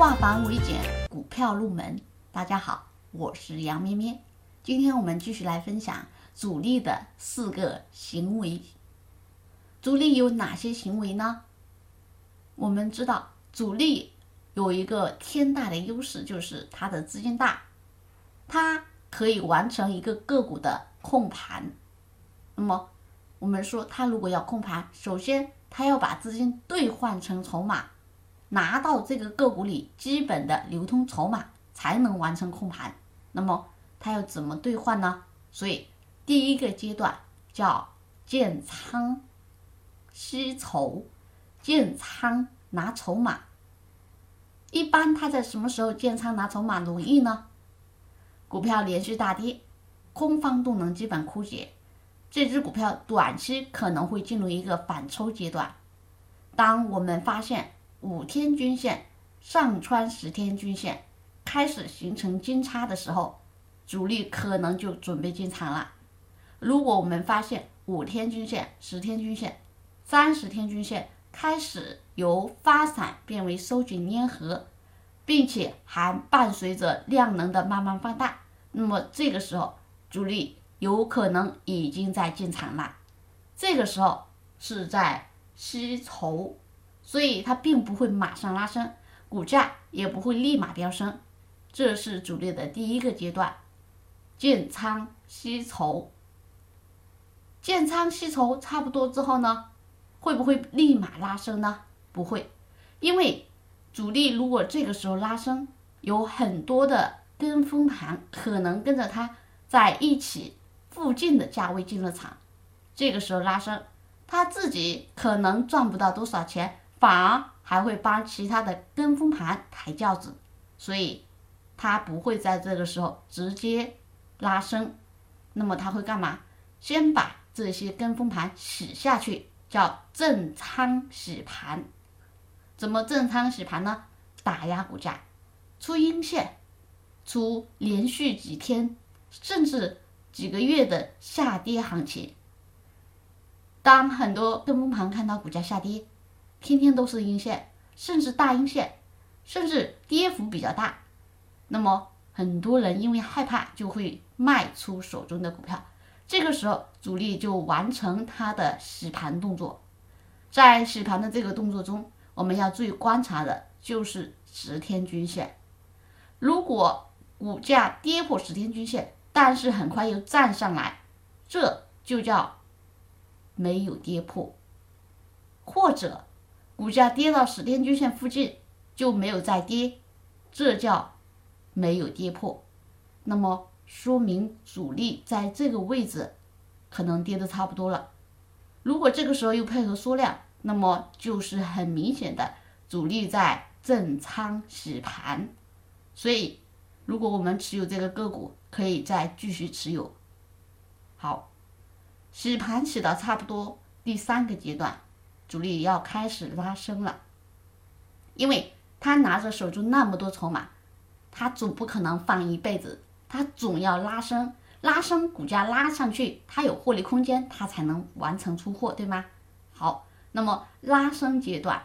化繁为简，股票入门。大家好，我是杨咩咩。今天我们继续来分享主力的四个行为。主力有哪些行为呢？我们知道，主力有一个天大的优势，就是它的资金大，它可以完成一个个股的控盘。那么，我们说，它如果要控盘，首先它要把资金兑换成筹码。拿到这个个股里基本的流通筹码，才能完成控盘。那么它要怎么兑换呢？所以第一个阶段叫建仓吸筹，建仓拿筹码。一般它在什么时候建仓拿筹码容易呢？股票连续大跌，空方动能基本枯竭，这只股票短期可能会进入一个反抽阶段。当我们发现。五天均线上穿十天均线，开始形成金叉的时候，主力可能就准备进场了。如果我们发现五天均线、十天均线、三十天均线开始由发散变为收紧粘合，并且还伴随着量能的慢慢放大，那么这个时候主力有可能已经在进场了。这个时候是在吸筹。所以它并不会马上拉升，股价也不会立马飙升，这是主力的第一个阶段，建仓吸筹。建仓吸筹差不多之后呢，会不会立马拉升呢？不会，因为主力如果这个时候拉升，有很多的跟风盘可能跟着它在一起附近的价位进了场，这个时候拉升，他自己可能赚不到多少钱。反而还会帮其他的跟风盘抬轿子，所以它不会在这个时候直接拉升。那么它会干嘛？先把这些跟风盘洗下去，叫正仓洗盘。怎么正仓洗盘呢？打压股价，出阴线，出连续几天甚至几个月的下跌行情。当很多跟风盘看到股价下跌，天天都是阴线，甚至大阴线，甚至跌幅比较大，那么很多人因为害怕就会卖出手中的股票，这个时候主力就完成他的洗盘动作。在洗盘的这个动作中，我们要注意观察的就是十天均线。如果股价跌破十天均线，但是很快又站上来，这就叫没有跌破，或者。股价跌到十天均线附近就没有再跌，这叫没有跌破，那么说明主力在这个位置可能跌的差不多了。如果这个时候又配合缩量，那么就是很明显的主力在震仓洗盘。所以，如果我们持有这个个股，可以再继续持有。好，洗盘洗的差不多第三个阶段。主力要开始拉升了，因为他拿着手中那么多筹码，他总不可能放一辈子，他总要拉升，拉升股价拉上去，他有获利空间，他才能完成出货，对吗？好，那么拉升阶段，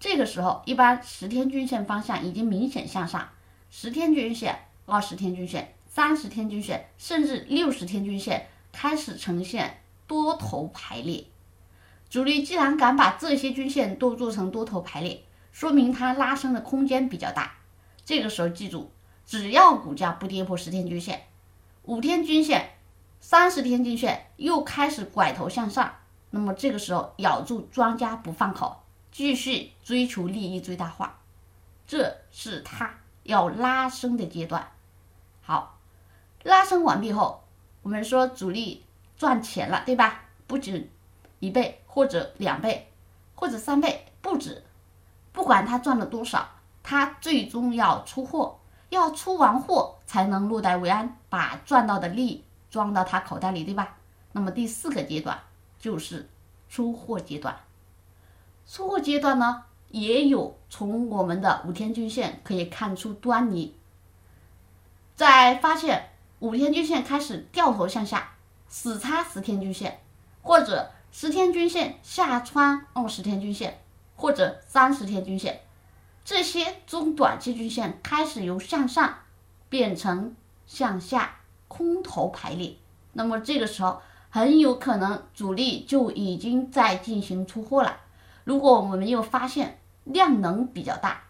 这个时候一般十天均线方向已经明显向上，十天均线、二十天均线、三十天均线，甚至六十天均线开始呈现多头排列。主力既然敢把这些均线都做成多头排列，说明它拉升的空间比较大。这个时候记住，只要股价不跌破十天均线、五天均线、三十天均线又开始拐头向上，那么这个时候咬住庄家不放口，继续追求利益最大化，这是它要拉升的阶段。好，拉升完毕后，我们说主力赚钱了，对吧？不仅一倍或者两倍，或者三倍不止，不管他赚了多少，他最终要出货，要出完货才能落袋为安，把赚到的利装到他口袋里，对吧？那么第四个阶段就是出货阶段。出货阶段呢，也有从我们的五天均线可以看出端倪，在发现五天均线开始掉头向下，死叉十天均线，或者。十天均线下穿二十天均线，或者三十天均线，这些中短期均线开始由向上变成向下空头排列，那么这个时候很有可能主力就已经在进行出货了。如果我们又发现量能比较大，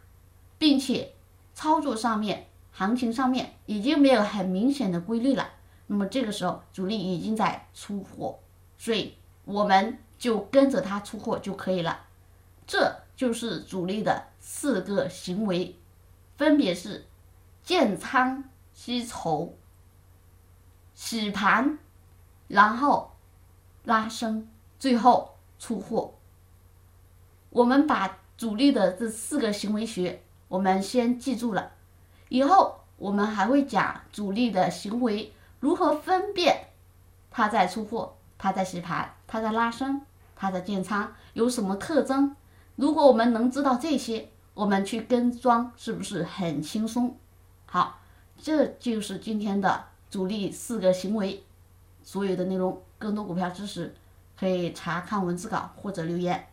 并且操作上面、行情上面已经没有很明显的规律了，那么这个时候主力已经在出货，所以我们就跟着它出货就可以了。这就是主力的四个行为，分别是建仓吸筹、洗盘，然后拉升，最后出货。我们把主力的这四个行为学，我们先记住了。以后我们还会讲主力的行为如何分辨，他在出货，他在洗盘，它在拉伸，它在建仓，有什么特征？如果我们能知道这些，我们去跟庄是不是很轻松？好，这就是今天的主力四个行为，所有的内容。更多股票知识可以查看文字稿或者留言。